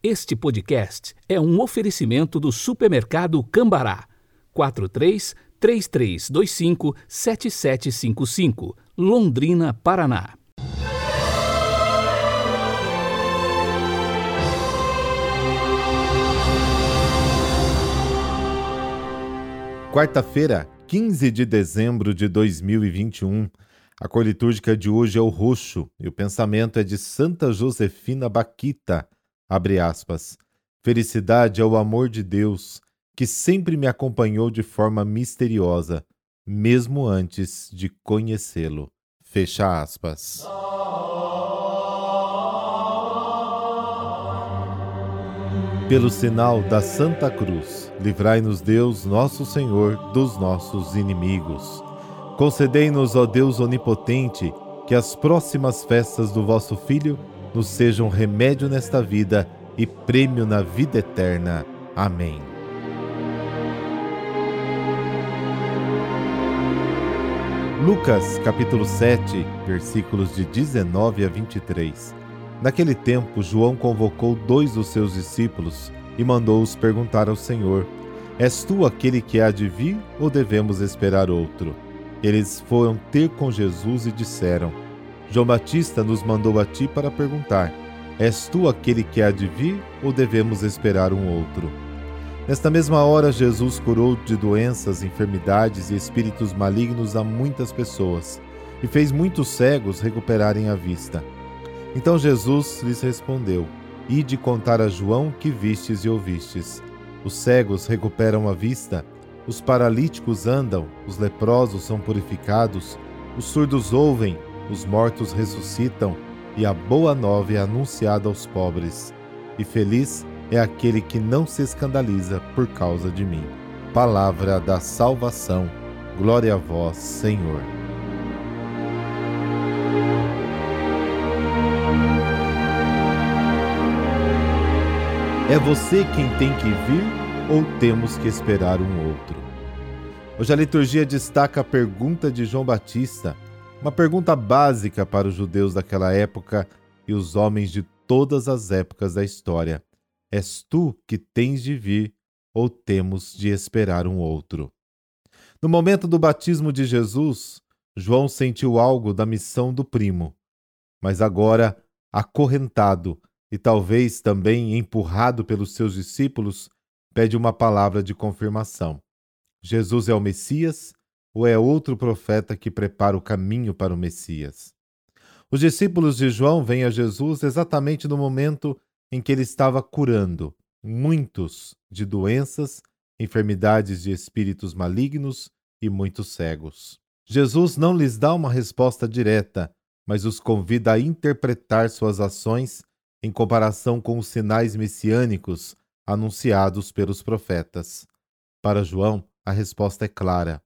Este podcast é um oferecimento do supermercado Cambará. 43 3325 7755, Londrina, Paraná. Quarta-feira, 15 de dezembro de 2021. A cor litúrgica de hoje é o roxo e o pensamento é de Santa Josefina Baquita. Abre aspas. Felicidade é o amor de Deus que sempre me acompanhou de forma misteriosa, mesmo antes de conhecê-lo. Fecha aspas. Pelo sinal da Santa Cruz, livrai-nos Deus, nosso Senhor, dos nossos inimigos. Concedei-nos, ó Deus onipotente, que as próximas festas do vosso Filho nos sejam remédio nesta vida e prêmio na vida eterna. Amém. Lucas capítulo 7, versículos de 19 a 23. Naquele tempo, João convocou dois dos seus discípulos e mandou-os perguntar ao Senhor: És tu aquele que há de vir ou devemos esperar outro? Eles foram ter com Jesus e disseram: João Batista nos mandou a ti para perguntar: És tu aquele que há de vir ou devemos esperar um outro? Nesta mesma hora, Jesus curou de doenças, enfermidades e espíritos malignos a muitas pessoas e fez muitos cegos recuperarem a vista. Então Jesus lhes respondeu: Ide contar a João que vistes e ouvistes. Os cegos recuperam a vista, os paralíticos andam, os leprosos são purificados, os surdos ouvem, os mortos ressuscitam, e a boa nova é anunciada aos pobres. E feliz é aquele que não se escandaliza por causa de mim. Palavra da salvação. Glória a vós, Senhor. É você quem tem que vir ou temos que esperar um outro? Hoje a liturgia destaca a pergunta de João Batista, uma pergunta básica para os judeus daquela época e os homens de todas as épocas da história. És tu que tens de vir ou temos de esperar um outro? No momento do batismo de Jesus, João sentiu algo da missão do primo, mas agora, acorrentado, e talvez também empurrado pelos seus discípulos, pede uma palavra de confirmação. Jesus é o Messias ou é outro profeta que prepara o caminho para o Messias? Os discípulos de João vêm a Jesus exatamente no momento em que ele estava curando muitos de doenças, enfermidades de espíritos malignos e muitos cegos. Jesus não lhes dá uma resposta direta, mas os convida a interpretar suas ações em comparação com os sinais messiânicos anunciados pelos profetas. Para João, a resposta é clara.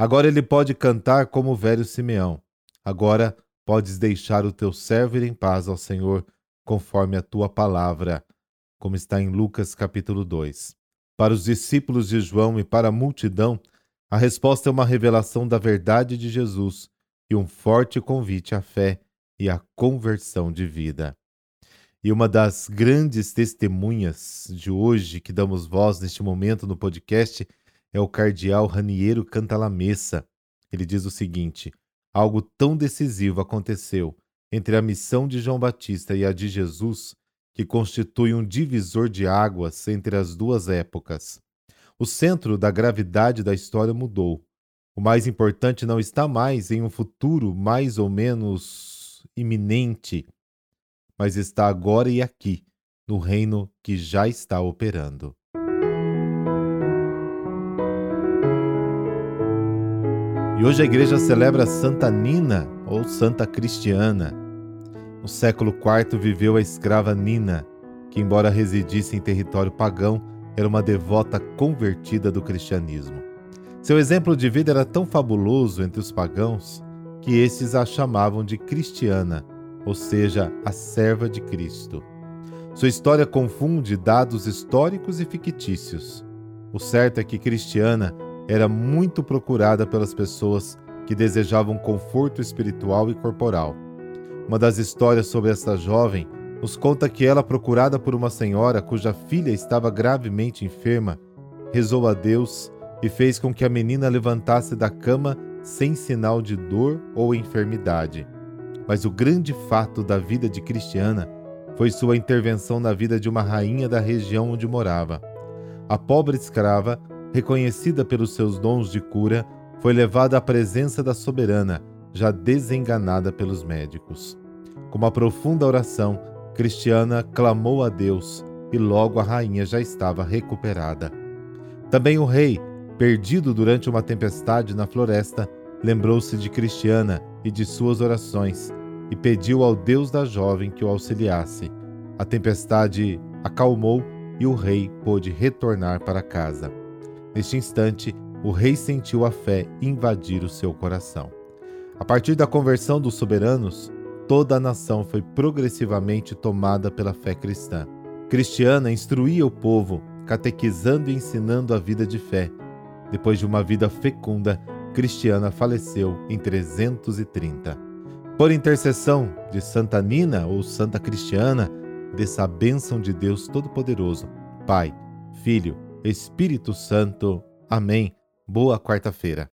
Agora ele pode cantar como o velho Simeão. Agora podes deixar o teu servo ir em paz ao Senhor, conforme a tua palavra, como está em Lucas capítulo 2. Para os discípulos de João e para a multidão, a resposta é uma revelação da verdade de Jesus e um forte convite à fé e à conversão de vida. E uma das grandes testemunhas de hoje que damos voz neste momento no podcast é o cardeal Raniero Cantalamessa. Ele diz o seguinte: algo tão decisivo aconteceu entre a missão de João Batista e a de Jesus que constitui um divisor de águas entre as duas épocas. O centro da gravidade da história mudou. O mais importante não está mais em um futuro mais ou menos iminente mas está agora e aqui, no reino que já está operando. E hoje a igreja celebra Santa Nina ou Santa Cristiana. No século IV viveu a escrava Nina, que, embora residisse em território pagão, era uma devota convertida do cristianismo. Seu exemplo de vida era tão fabuloso entre os pagãos que esses a chamavam de cristiana ou seja, a serva de Cristo. Sua história confunde dados históricos e fictícios. O certo é que Cristiana era muito procurada pelas pessoas que desejavam conforto espiritual e corporal. Uma das histórias sobre esta jovem nos conta que ela, procurada por uma senhora cuja filha estava gravemente enferma, rezou a Deus e fez com que a menina levantasse da cama sem sinal de dor ou enfermidade. Mas o grande fato da vida de Cristiana foi sua intervenção na vida de uma rainha da região onde morava. A pobre escrava, reconhecida pelos seus dons de cura, foi levada à presença da soberana, já desenganada pelos médicos. Com uma profunda oração, Cristiana clamou a Deus e logo a rainha já estava recuperada. Também o rei, perdido durante uma tempestade na floresta, lembrou-se de Cristiana e de suas orações e pediu ao Deus da jovem que o auxiliasse. A tempestade acalmou e o rei pôde retornar para casa. Neste instante, o rei sentiu a fé invadir o seu coração. A partir da conversão dos soberanos, toda a nação foi progressivamente tomada pela fé cristã. Cristiana instruía o povo, catequizando e ensinando a vida de fé. Depois de uma vida fecunda, Cristiana faleceu em 330. Por intercessão de Santa Nina ou Santa Cristiana, dessa bênção de Deus Todo-Poderoso, Pai, Filho, Espírito Santo. Amém. Boa quarta-feira.